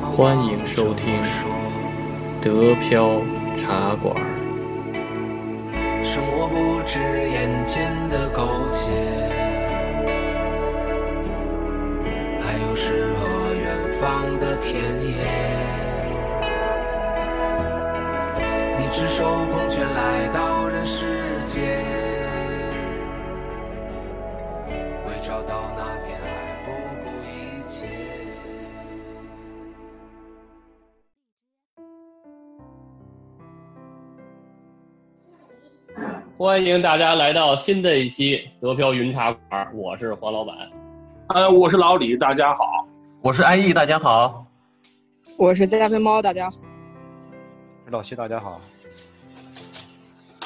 欢迎收听德飘茶馆。生活不止眼前的苟且，还有诗和远方的田野。你赤手空拳来到人世间，为找到那片爱不顾一切。欢迎大家来到新的一期德飘云茶馆，我是黄老板。呃，我是老李，大家好。我是安逸，大家好。我是加菲猫，大家好。老徐，大家好。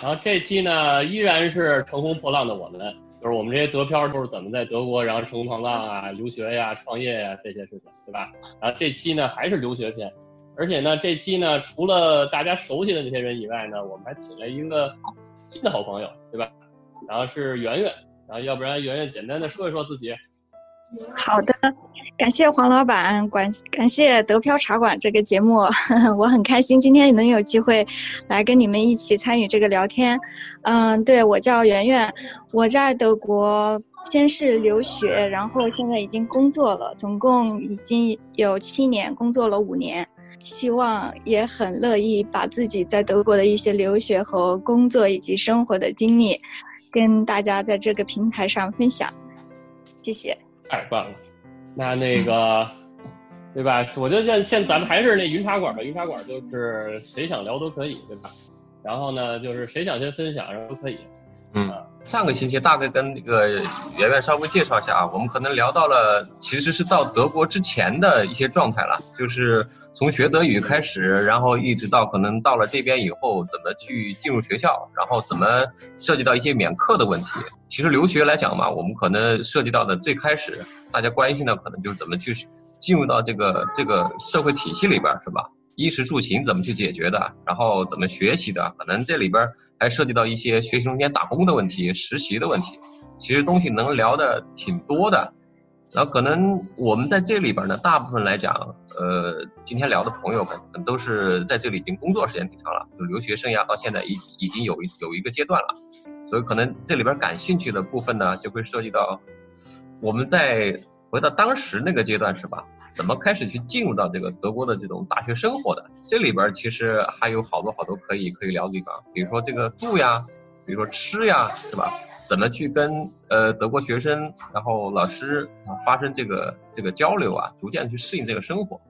然后这期呢，依然是乘风破浪的我们，就是我们这些德漂都是怎么在德国，然后乘风破浪啊、留学呀、创业呀这些事情，对吧？然后这期呢还是留学篇，而且呢这期呢除了大家熟悉的那些人以外呢，我们还请了一个新的好朋友，对吧？然后是圆圆，然后要不然圆圆简单的说一说自己。好的，感谢黄老板，感感谢德飘茶馆这个节目，我很开心今天能有机会来跟你们一起参与这个聊天。嗯，对我叫圆圆，我在德国先是留学，然后现在已经工作了，总共已经有七年，工作了五年。希望也很乐意把自己在德国的一些留学和工作以及生活的经历，跟大家在这个平台上分享。谢谢。太棒了，那那个，对吧？我觉得现现咱们还是那云茶馆吧，云茶馆就是谁想聊都可以，对吧？然后呢，就是谁想先分享，然后都可以。嗯，上个星期大概跟那个圆圆稍微介绍一下啊，我们可能聊到了其实是到德国之前的一些状态了，就是从学德语开始，然后一直到可能到了这边以后怎么去进入学校，然后怎么涉及到一些免课的问题。其实留学来讲嘛，我们可能涉及到的最开始大家关心的可能就是怎么去进入到这个这个社会体系里边，是吧？衣食住行怎么去解决的，然后怎么学习的，可能这里边还涉及到一些学习中间打工的问题、实习的问题，其实东西能聊的挺多的。然后可能我们在这里边呢，大部分来讲，呃，今天聊的朋友们都是在这里已经工作时间挺长了，就留学生涯到现在已已经有一有一个阶段了，所以可能这里边感兴趣的部分呢，就会涉及到我们在回到当时那个阶段是吧？怎么开始去进入到这个德国的这种大学生活的？这里边其实还有好多好多可以可以聊的地方，比如说这个住呀，比如说吃呀，是吧？怎么去跟呃德国学生，然后老师啊发生这个这个交流啊，逐渐去适应这个生活。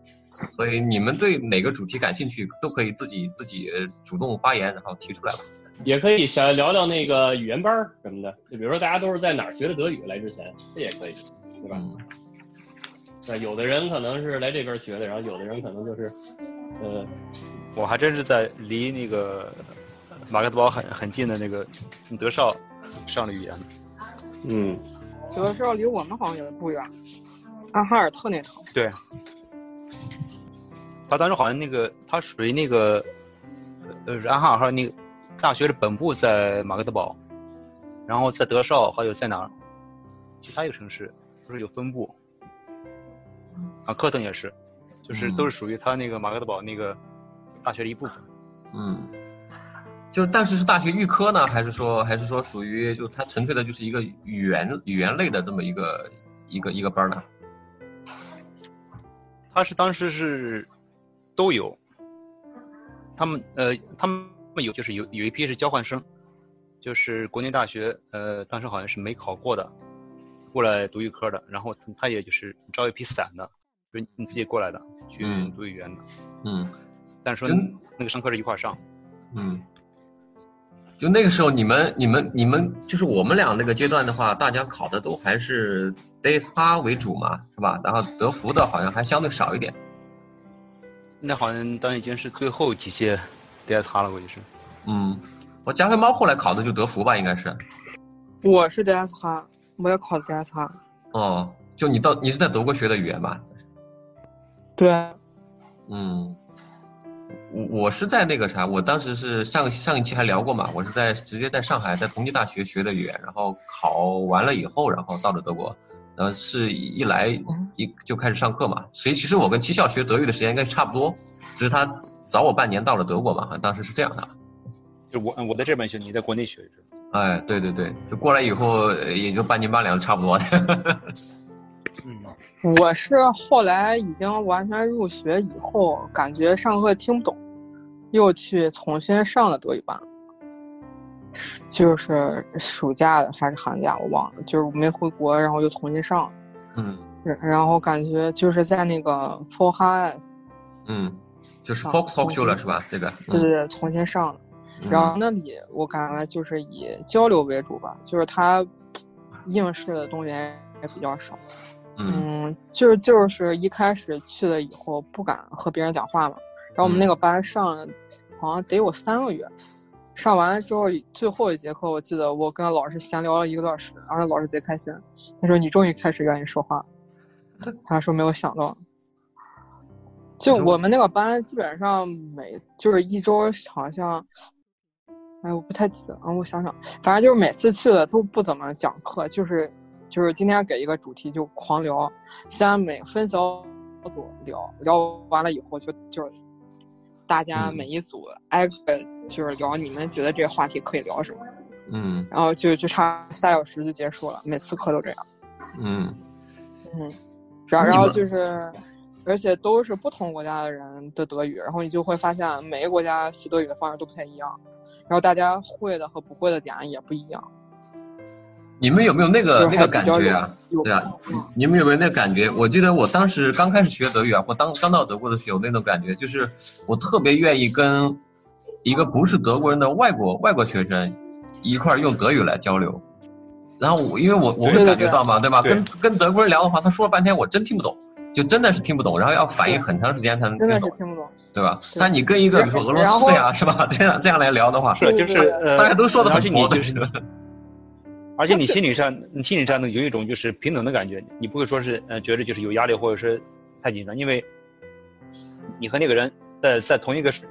所以你们对哪个主题感兴趣，都可以自己自己主动发言，然后提出来吧。也可以想聊聊那个语言班儿什么的，就比如说大家都是在哪儿学的德语来之前，这也可以，对吧？对，有的人可能是来这边学的，然后有的人可能就是，呃，我还真是在离那个马格德堡很很近的那个德绍上的语言。嗯，德绍离我们好像也不远，阿哈尔特那头。对，他当时好像那个他属于那个呃安哈尔哈那个大学的本部在马格德堡，然后在德绍还有在哪儿其他一个城市不是有分部。啊，科腾也是，就是都是属于他那个马格德堡那个大学的一部分。嗯，就但是是大学预科呢，还是说还是说属于就它纯粹的就是一个语言语言类的这么一个一个一个班呢？他是当时是都有，他们呃他们有就是有有一批是交换生，就是国内大学呃当时好像是没考过的，过来读预科的，然后他也就是招一批散的。就是你自己过来的，去读语言的，嗯，但是说那个上课是一块上，嗯，就那个时候你们你们你们就是我们俩那个阶段的话，大家考的都还是 DSA 为主嘛，是吧？然后德福的好像还相对少一点。那好像当已经是最后几届 DSA 了，估计是。嗯，我加菲猫后来考的就德福吧，应该是。我是 DSA，我也考的 DSH。哦，就你到你是在德国学的语言吧？对啊，嗯，我我是在那个啥，我当时是上上一期还聊过嘛，我是在直接在上海在同济大学学的语言，然后考完了以后，然后到了德国，然后，是一来一就开始上课嘛，所以其实我跟七校学德语的时间应该差不多，只是他早我半年到了德国嘛，当时是这样的。就我我在这边学，你在国内学是吧？哎，对对对，就过来以后呃也就半斤八两，差不多。嗯，我是后来已经完全入学以后，感觉上课听不懂，又去重新上了德语班，就是暑假的还是寒假我忘了，就是没回国，然后又重新上了，嗯然然后感觉就是在那个 f o r h i s 嗯，就是 Fox 上 Talk Show 了是吧？这个，对对对，重新上了。嗯然后那里我感觉就是以交流为主吧，就是他应试的东西也比较少。嗯嗯，就是就是一开始去了以后不敢和别人讲话嘛，然后我们嗯那个班上了好像得有三个月，上完之后最后一节课我记得我跟老师闲聊了一个多小时，然后老师贼开心，他说你终于开始愿意说话了，他说没有想到。就我们那个班基本上每就是一周好像，哎，我不太记得啊，我想想，反正就是每次去了都不怎么讲课，就是就是今天给一个主题就狂聊，先每分小组聊，聊完了以后就就是大家嗯每一组挨个就是聊你们觉得这个话题可以聊什么，嗯然后就就差三小时就结束了，每次课都这样。嗯嗯，然后然后就是，而且都是不同国家的人的德语，然后你就会发现每个国家学德语的方式都不太一样，然后大家会的和不会的点也不一样。你们有没有那个那个感觉啊？对啊，你们有没有那个感觉？我记得我当时刚开始学德语啊，或当刚到德国的时候，有那种感觉，就是我特别愿意跟一个不是德国人的外国外国学生一块儿用德语来交流。然后我因为我我会感觉到嘛，对吧？对跟跟德国人聊的话，他说了半天我真听不懂，就真的是听不懂，然后要反应很长时间才能真听懂，听不懂。对吧？对但你跟一个比如说俄罗斯呀，是吧？这样这样来聊的话，是就是呃，大家都说的很佛的且你就是，而且你心理上你心理上呢有一种就是平等的感觉，你不会说是呃觉得就是有压力或者是太紧张，因为你和那个人在在同一个水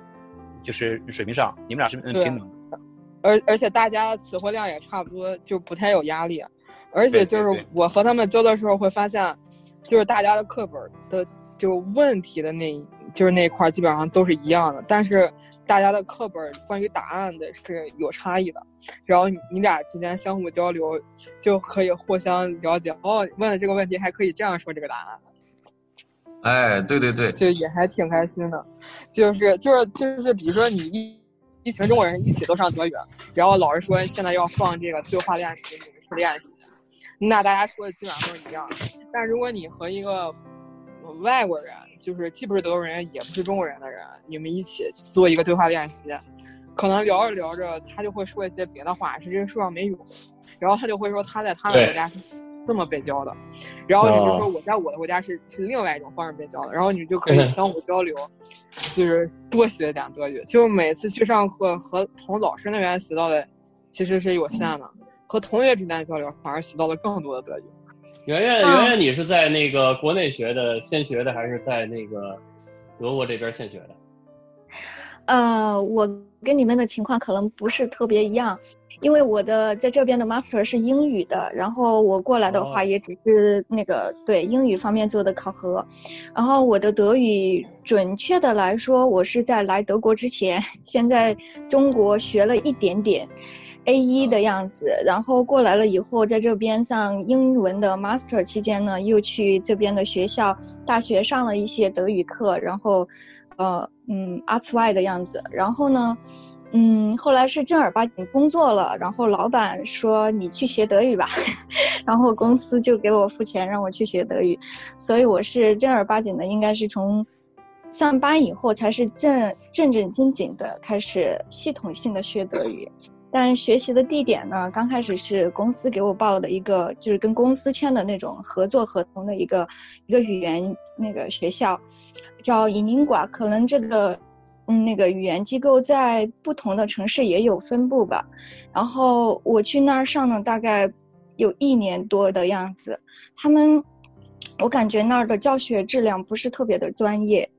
就是水平上，你们俩是嗯平等的。而而且大家的词汇量也差不多，就不太有压力。而且就是我和他们交的时候会发现，就是大家的课本的就问题的那就是那一块基本上都是一样的，但是大家的课本关于答案的是有差异的。然后你你俩之间相互交流，就可以互相了解。哦，问的这个问题还可以这样说这个答案。哎，对对对，就也还挺开心的，就是就是就是，比如说你一一群中国人一起都上德语，然后老师说现在要放这个对话练习，你们去练习，那大家说的基本上都是一样的。但如果你和一个外国人，就是既不是德国人也不是中国人的人，你们一起做一个对话练习，可能聊着聊着他就会说一些别的话，是这个书上没有的，然后他就会说他在他的国家是这么被教的，然后你就哦说我在我的国家是是另外一种方式被教的，然后你就可以相互交流，就是多学点德语。就每次去上课和从老师那边学到的其实是有限的，和同学之间的交流反而学到了更多的德语。圆圆，嗯圆圆，你是在那个国内学的，现学的，还是在那个德国这边现学的？呃，我跟你们的情况可能不是特别一样，因为我的在这边的 master 是英语的，然后我过来的话哦也只是那个、对英语方面做的考核，然后我的德语准确的来说，我是在来德国之前，先在中国学了一点点。A 一的样子，然后过来了以后，在这边上英文的 master 期间呢，又去这边的学校、大学上了一些德语课，然后，呃，嗯，Arts Y 的样子。然后呢，嗯，后来是正儿八经工作了，然后老板说你去学德语吧，然后公司就给我付钱让我去学德语，所以我是正儿八经的，应该是从上班以后才是正正正经经的开始系统性的学德语。但学习的地点呢，刚开始是公司给我报的一个，就是跟公司签的那种合作合同的一个一个语言那个学校，叫银宁馆。可能这个嗯那个语言机构在不同的城市也有分布吧。然后我去那儿上了大概有一年多的样子，他们我感觉那儿的教学质量不是特别的专业。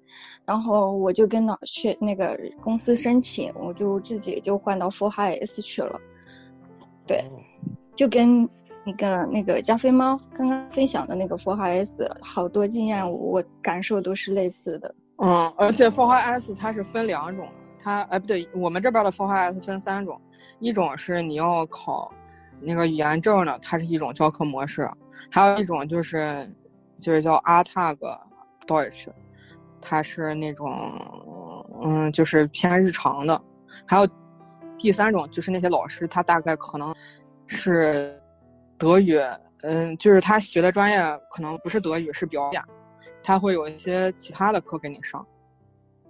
然后我就跟老学那个公司申请，我就自己就换到 Full High S 去了。对，就跟那个那个加菲猫刚刚分享的那个 For S，好多经验我感受都是类似的。嗯，而且 For S 它是分两种，它哎不对，我们这边的 For S 分三种，一种是你要考那个语言证的，它是一种教课模式，还有一种就是就是叫 ATAG Deutsch，它是那种嗯就是偏日常的，还有第三种就是那些老师他大概可能是德语，嗯，就是他学的专业可能不是德语，是表演。他会有一些其他的课给你上，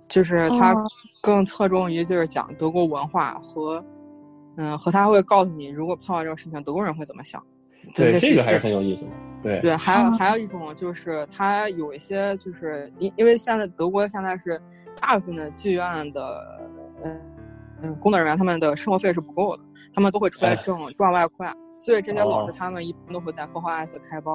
就是他更侧重于就是讲德国文化和，嗯，和他会告诉你，如果碰到这个事情，德国人会怎么想。对，这个还是很有意思的。对对，还有还有一种就是他有一些就是因因为现在德国现在是大部分的剧院的嗯嗯工作人员他们的生活费是不够的，他们都会出来挣赚外快，所以这些老师他们一般都会在 f o r S 开班。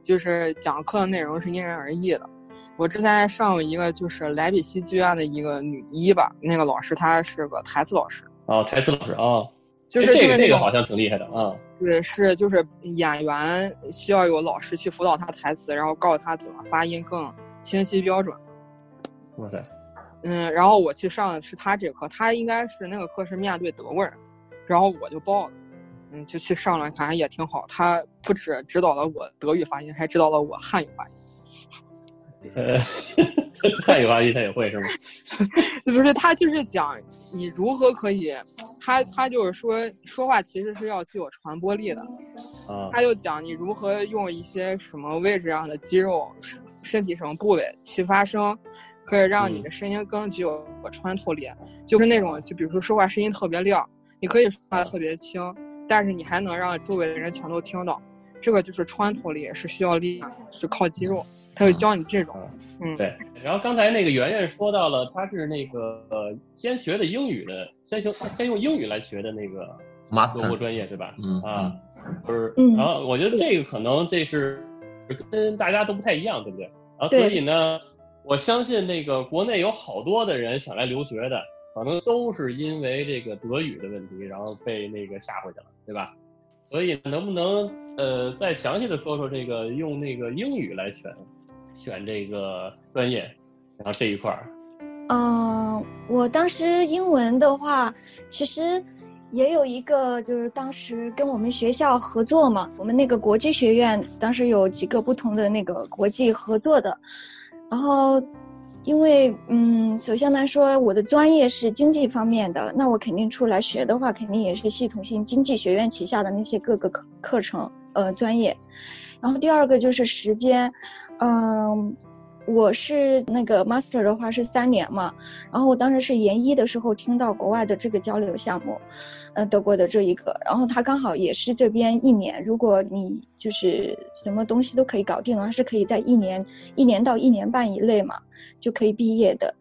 就是讲课的内容是因人而异的。我之前上过一个，就是莱比锡剧院的一个女一吧，那个老师她是个台词老师。哦，台词老师啊，就是这个这个好像挺厉害的啊。对，是就是演员需要有老师去辅导他台词，然后告诉他怎么发音更清晰标准。哇塞。嗯，然后我去上的是他这课，他应该是那个课是面对德国人，然后我就报了。嗯，就去上了，反正也挺好。他不止指导了我德语发音，还指导了我汉语发音。呃，汉语发音他也会是吗？不是，他就是讲你如何可以，他他就是说说话其实是要具有传播力的。啊。他就讲你如何用一些什么位置上的肌肉、身体什么部位去发声，可以让你的声音更具有穿透力。就是那种，就比如说说话声音特别亮，你可以说话特别轻。但是你还能让周围的人全都听到，这个就是穿透力，是需要力量，是靠肌肉。他会教你这种，嗯，对。然后刚才那个圆圆说到了，他是那个呃先学的英语的，先学先用英语来学的那个德国专业，对吧？嗯啊，就是，然后我觉得这个可能这是跟大家都不太一样，对不对？然后所以呢，我相信那个国内有好多的人想来留学的。可能都是因为这个德语的问题，然后被那个吓回去了，对吧？所以能不能呃再详细的说说这个用那个英语来选选这个专业，然后这一块儿？嗯，我当时英文的话，其实也有一个，就是当时跟我们学校合作嘛，我们那个国际学院当时有几个不同的那个国际合作的，然后。因为，嗯，首先来说，我的专业是经济方面的，那我肯定出来学的话，肯定也是系统性经济学院旗下的那些各个课课程，呃，专业。然后第二个就是时间，嗯。我是那个 master 的话是三年嘛，然后我当时是研一的时候听到国外的这个交流项目，呃，德国的这一个，然后他刚好也是这边一年，如果你就是什么东西都可以搞定的话，是可以在一年一年到一年半以内嘛，就可以毕业的，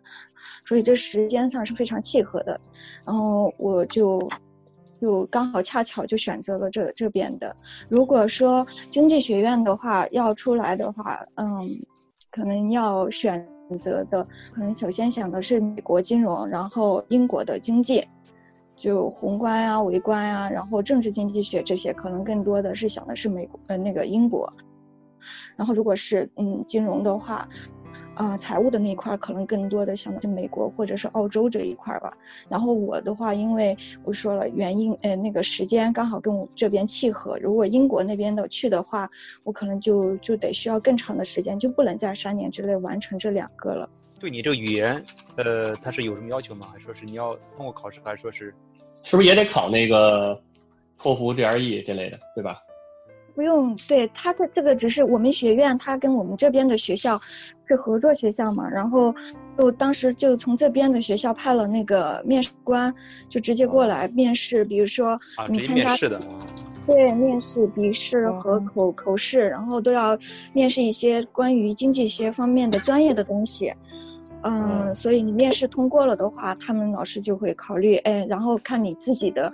所以这时间上是非常契合的，然后我就就刚好恰巧就选择了这这边的。如果说经济学院的话要出来的话，嗯。可能要选择的，可能首先想的是美国金融，然后英国的经济，就宏观啊、微观啊，然后政治经济学这些，可能更多的是想的是美国呃那个英国，然后如果是嗯金融的话。啊，财务的那一块可能更多的想的是美国或者是澳洲这一块吧。然后我的话，因为我说了原因，呃，那个时间刚好跟我这边契合。如果英国那边的去的话，我可能就就得需要更长的时间，就不能在三年之内完成这两个了。对你这个语言，呃，它是有什么要求吗？还是说是你要通过考试，还是说是，是不是也得考那个托福、GRE 这类的，对吧？不用，对他的这个只是我们学院，他跟我们这边的学校是合作学校嘛，然后就当时就从这边的学校派了那个面试官，就直接过来面试，比如说你参加对面试、笔试和口口试，然后都要面试一些关于经济学方面的专业的东西，嗯，所以你面试通过了的话，他们老师就会考虑，哎，然后看你自己的。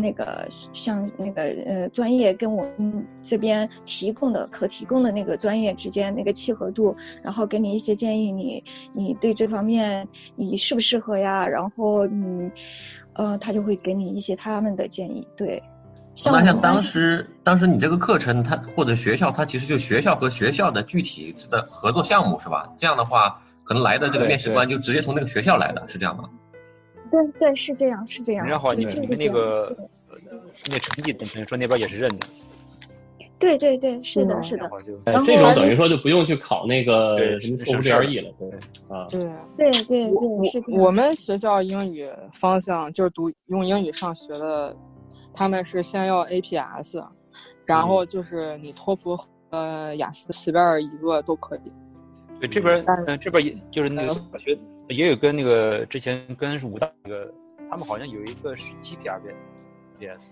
那个像那个呃专业跟我们这边提供的可提供的那个专业之间那个契合度，然后给你一些建议，你你对这方面你适不适合呀？然后你，呃，他就会给你一些他们的建议。对，那像当时当时你这个课程，它或者学校，它其实就学校和学校的具体的合作项目是吧？这样的话，可能来的这个面试官就直接从那个学校来的，是这样吗？对对是这样是这样，然后就这你你们那个那成绩等于说那边也是认的，对对对是的嗯是的然，后就这种等于说就不用去考那个什么托福 GRE 了，对啊，对。对对我对是。我们学校英语方向就是读用英语上学的，他们是先要 APS，然后就是你托福和雅思随便一个都可以。对这边嗯这边也就是那个大学也有跟那个之前跟武大那个他们好像有一个是 GPRBS，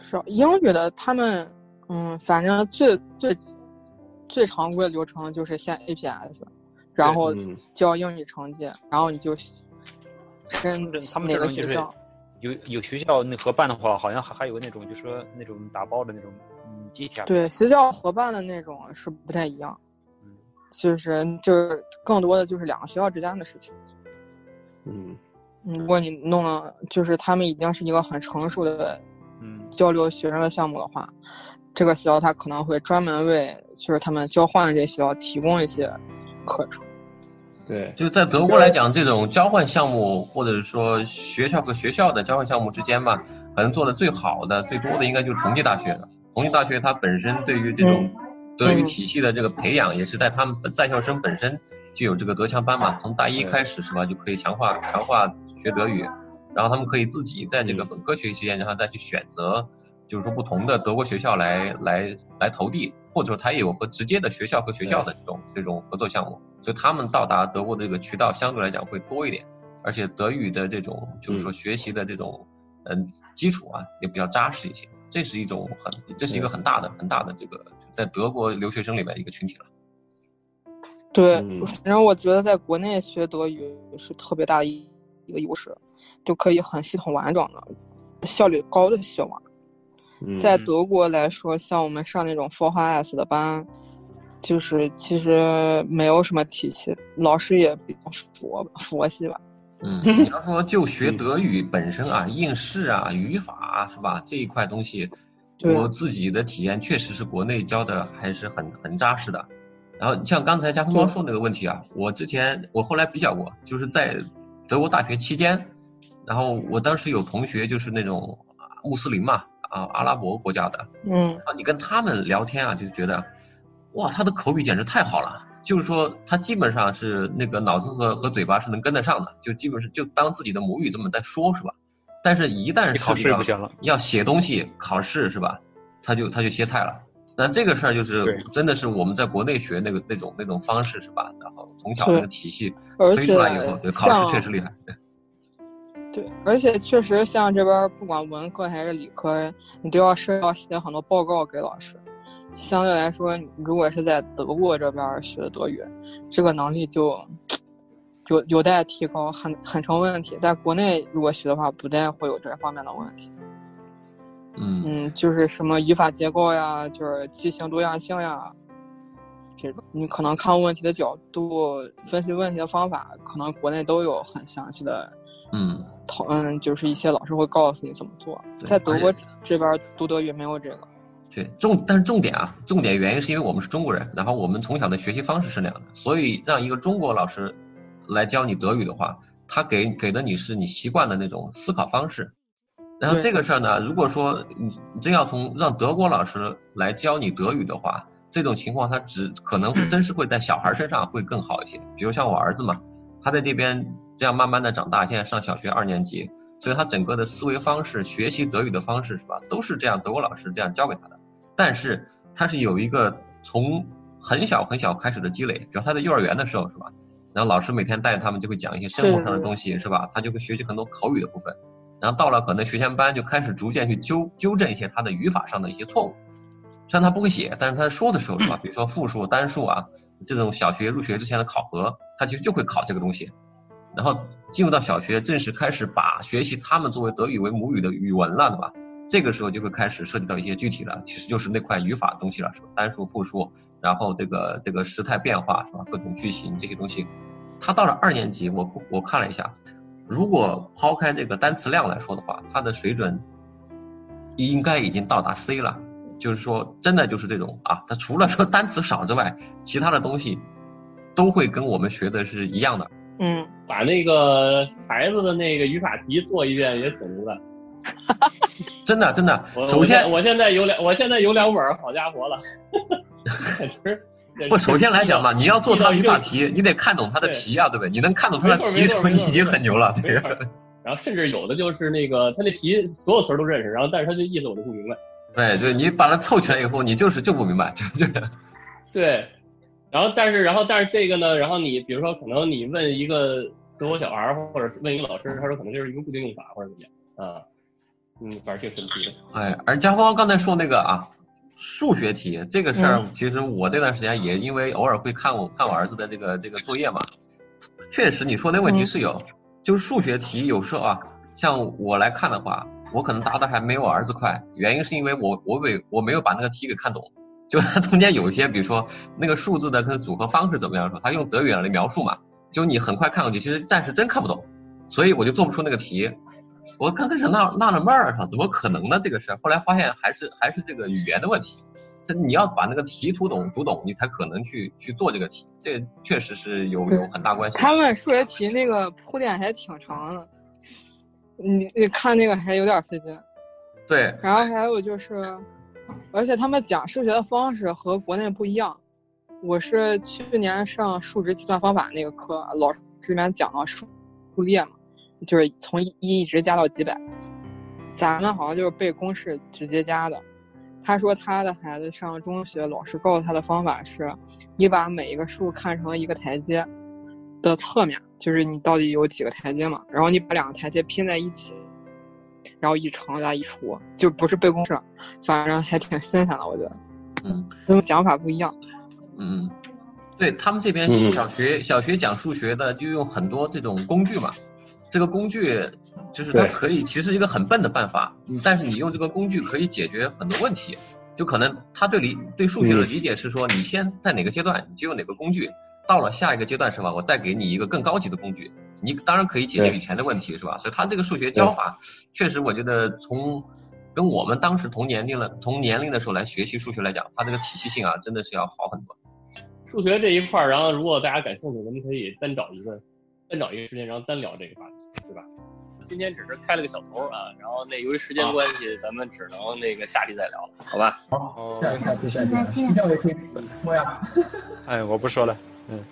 是英语的，他们嗯，反正最最最常规的流程就是先 APS，然后嗯。交英语成绩，然后你就申他们哪这种就是个学校。有有学校那合办的话，好像还还有那种就是说那种打包的那种嗯 GPR，对，学校合办的那种是不太一样，嗯就是就是更多的就是两个学校之间的事情。嗯如果你弄了，就是他们已经是一个很成熟的嗯交流学生的项目的话，这个学校它可能会专门为就是他们交换的这些学校提供一些课程。对，就在德国来讲，这种交换项目或者说学校和学校的交换项目之间吧，可能做的最好的、最多的应该就是同济大学了。同济大学它本身对于这种德语体系的这个培养，也是在他们在校生本身就有这个德强班嘛，从大一开始是吧，就可以强化强化学德语，然后他们可以自己在这个本科学习期间，然后再去选择，就是说不同的德国学校来来来投递，或者说他也有和直接的学校和学校的这种这种合作项目，所以他们到达德国的这个渠道相对来讲会多一点，而且德语的这种就是说学习的这种嗯基础啊也比较扎实一些，这是一种很这是一个很大的很大的这个在德国留学生里面一个群体了。对，嗯反正我觉得在国内学德语是特别大的一一个优势，就可以很系统完整的、效率高的学完。嗯在德国来说，像我们上那种 For S 的班，就是其实没有什么体系，老师也比较佛佛系吧。嗯，你要说就学德语本身啊，应试啊、语法啊是吧？这一块东西，我自己的体验确实是国内教的还是很很扎实的。然后像刚才加藤猫说那个问题啊，我之前我后来比较过，就是在德国大学期间，然后我当时有同学就是那种啊穆斯林嘛，啊阿拉伯国家的，嗯，啊，你跟他们聊天啊，就觉得，哇，他的口语简直太好了。就是说，他基本上是那个脑子和和嘴巴是能跟得上的，就基本是就当自己的母语这么在说，是吧？但是，一旦你考试不行了，要写东西、考试，是吧？他就他就歇菜了。那这个事儿就是真的是我们在国内学那个那种那种方式，是吧？然后从小那个体系推而且出来以后，对考试确实厉害。对，而且确实像这边不管文科还是理科，你都要是要写很多报告给老师。相对来说，如果是在德国这边儿学的德语，这个能力就有有待提高，很很成问题。在国内如果学的话，不太会有这方面的问题。嗯嗯，就是什么语法结构呀，就是句型多样性呀，这种你可能看问题的角度、分析问题的方法，可能国内都有很详细的嗯，讨论，就是一些老师会告诉你怎么做。在德国这边读德语没有这个。对，重但是重点啊，重点原因是因为我们是中国人，然后我们从小的学习方式是那样的，所以让一个中国老师来教你德语的话，他给给的你是你习惯的那种思考方式。然后这个事儿呢，如果说你你真要从让德国老师来教你德语的话，这种情况他只可能会真是会在小孩身上会更好一些。比如像我儿子嘛，他在这边这样慢慢的长大，现在上小学二年级，所以他整个的思维方式、学习德语的方式是吧，都是这样德国老师这样教给他的。但是他是有一个从很小很小开始的积累，比如他在幼儿园的时候是吧？然后老师每天带着他们就会讲一些生活上的东西是吧？他就会学习很多口语的部分，然后到了可能学前班就开始逐渐去纠纠正一些他的语法上的一些错误。虽然他不会写，但是他说的时候是吧？比如说复数、单数啊，这种小学入学之前的考核，他其实就会考这个东西。然后进入到小学，正式开始把学习他们作为德语为母语的语文了，对吧？这个时候就会开始涉及到一些具体了，其实就是那块语法东西了，是吧？单数、复数，然后这个这个时态变化，是吧？各种句型这些东西，他到了二年级，我我看了一下，如果抛开这个单词量来说的话，他的水准应该已经到达 C 了。就是说，真的就是这种啊，他除了说单词少之外，其他的东西都会跟我们学的是一样的。嗯，把那个孩子的那个语法题做一遍也挺牛的。真 的真的，首先我现在有两，我现在有两本，好家伙了。不，首先来讲嘛，你要做它语法题，你得看懂它的题啊，对不对？你能看懂它的题，说你已经很牛了。这个没错然后甚至有的就是那个他那题所有词儿都认识，然后但是他的意思我就不明白。对对，你把它凑起来以后，你就是就不明白，就就对，然后但是然后但是这个呢，然后你比如说可能你问一个德国小孩儿，或者问一个老师，他说可能就是一个固定用法或者怎么样啊，嗯，反正挺神奇的。哎，而家峰刚才说那个啊，数学题这个事儿嗯，其实我这段时间也因为偶尔会看我看我儿子的这个这个作业嘛，确实你说那问题嗯是有，就是数学题有时候啊，像我来看的话，我可能答的还没有我儿子快，原因是因为我我没我没有把那个题给看懂，就它 中间有一些，比如说那个数字的它的组合方式怎么样，说他用德语来描述嘛，就你很快看过去，其实暂时真看不懂，所以我就做不出那个题。我刚开始纳纳了闷儿上，怎么可能呢？这个事儿，后来发现还是还是这个语言的问题。这你要把那个题读懂读懂，你才可能去去做这个题，这确实是有有很大关系。他们数学题那个铺垫还挺长的，你你看那个还有点费劲。对，然后还有就是，而且他们讲数学的方式和国内不一样。我是去年上数值计算方法那个课，老师里面讲了数数列嘛，就是从一一直加到几百。咱们好像就是背公式直接加的。他说他的孩子上中学，老师告诉他的方法是，你把每一个数看成一个台阶的侧面，就是你到底有几个台阶嘛，然后你把两个台阶拼在一起，然后一乘加一除，就不是背公式，反正还挺新鲜的，我觉得。嗯，他们讲法不一样。嗯，对他们这边嗯小学、小学讲数学的就用很多这种工具嘛，这个工具就是它可以其实是一个很笨的办法，嗯但是你用这个工具可以解决很多问题。就可能他对理对数学的嗯理解是说，你先在哪个阶段你就用哪个工具，到了下一个阶段是吧？我再给你一个更高级的工具，你当然可以解决以前的问题是吧？所以他这个数学教法确实我觉得从跟我们当时同年龄了同年龄的时候来学习数学来讲，它这个体系性啊真的是要好很多。数学这一块儿，然后如果大家感兴趣，咱们可以单找一个先找一个时间，然后单聊这个话题，对吧？今天只是开了个小头啊，然后那由于时间关系，咱们只能那个下期再聊，好吧？好，再，再见。下期再见。哎，我不说了，嗯。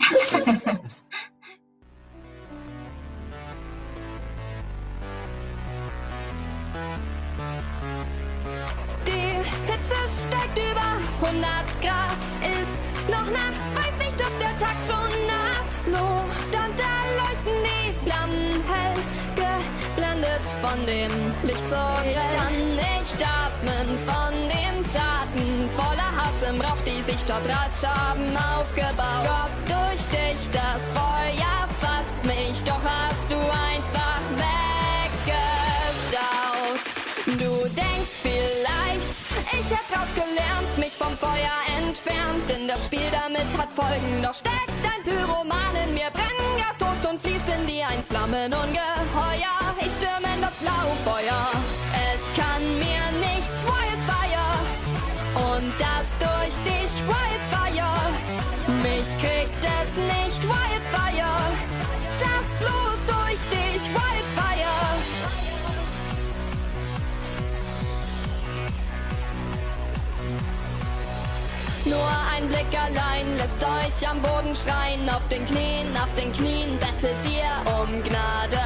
Flammen hell, geblendet von dem Licht so grell. Ich kann nicht atmen von den Taten, voller Hass im Rauch, die sich dort rasch haben aufgebaut. Gott, durch dich, das Feuer fasst mich, doch hast du einfach weggeschaut. Du denkst vielleicht, ich hab draus gelernt, mich vom Feuer entfernt, denn das Spiel damit hat Folgen. Doch steckt ein Pyroman in mir, Brenngas, Toast und fließt in dir ein Flammenungeheuer. Ich stürme in das Lauffeuer, es kann mir nichts Wildfire. Und das durch dich Wildfire, mich kriegt es nicht Wildfire. Das bloß durch dich Wildfire. Nur ein Blick allein lässt euch am Boden schreien. Auf den Knien, auf den Knien bettet ihr um Gnade.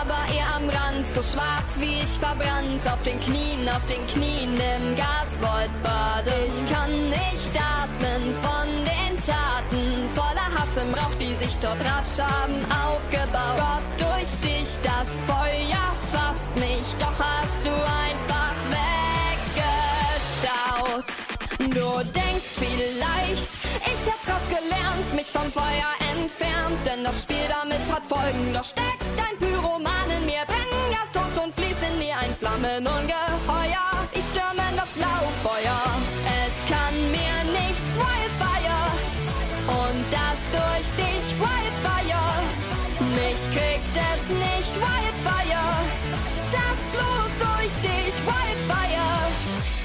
Aber ihr am Rand, so schwarz wie ich verbrannt. Auf den Knien, auf den Knien im Gas wollt baden. Ich kann nicht atmen von den Taten. Voller Hass im Rauch, die sich dort rasch haben aufgebaut. Gott, durch dich das Feuer fasst mich. Doch hast du einfach Du denkst vielleicht, ich hab drauf gelernt, mich vom Feuer entfernt, denn das Spiel damit hat Folgen. Doch steckt ein Pyroman in mir, Brenngas, Toast und fließt in dir ein Flammenungeheuer. Ich stürme in das Lauffeuer, es kann mir nichts Wildfire. Und das durch dich Wildfire, mich kriegt es nicht Wildfire. Das bloß durch dich Wildfire.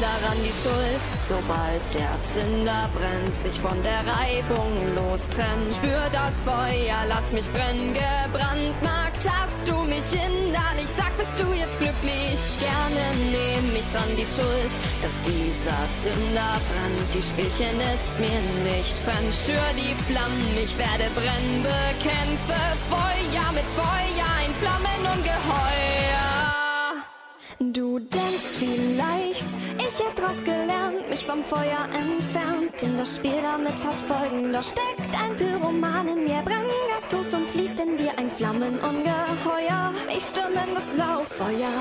Daran die Schuld. Sobald der Zünder brennt, sich von der Reibung lostrennt. Spür das Feuer, lass mich brennen, gebrandmarkt hast du mich innerlich. Sag, bist du jetzt glücklich? Gerne nehm ich dran die Schuld, dass dieser Zünder brennt. Die Spielchen ist mir nicht fremd. Schür die Flammen, ich werde brennen, bekämpfe Feuer mit Feuer, ein Flammenungeheuer. Du denkst vielleicht, ich hätt draus gelernt, mich vom Feuer entfernt. In das Spiel damit hat Folgen, da steckt ein Pyroman in mir, Brenngas tust und fließt in dir ein Flammenungeheuer. Ich stürme in das Lauffeuer.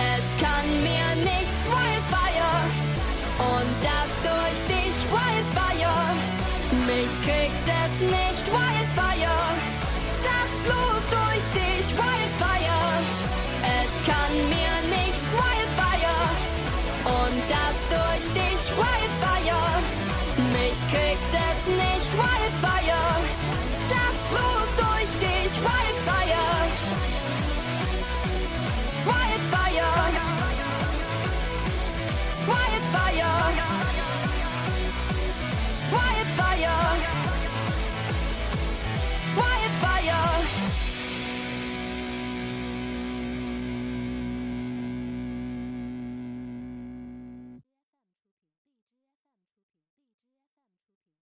Es kann mir nichts, Wildfire. Und das durch dich, Wildfire. Mich kriegt es nicht, Wildfire. Das bloß durch dich, Wildfire. Es kann mir nichts und das durch dich Wildfire. Mich kriegt es nicht Wildfire. Das bloß durch dich Wildfire. Wildfire. Wildfire. Wildfire. Wildfire.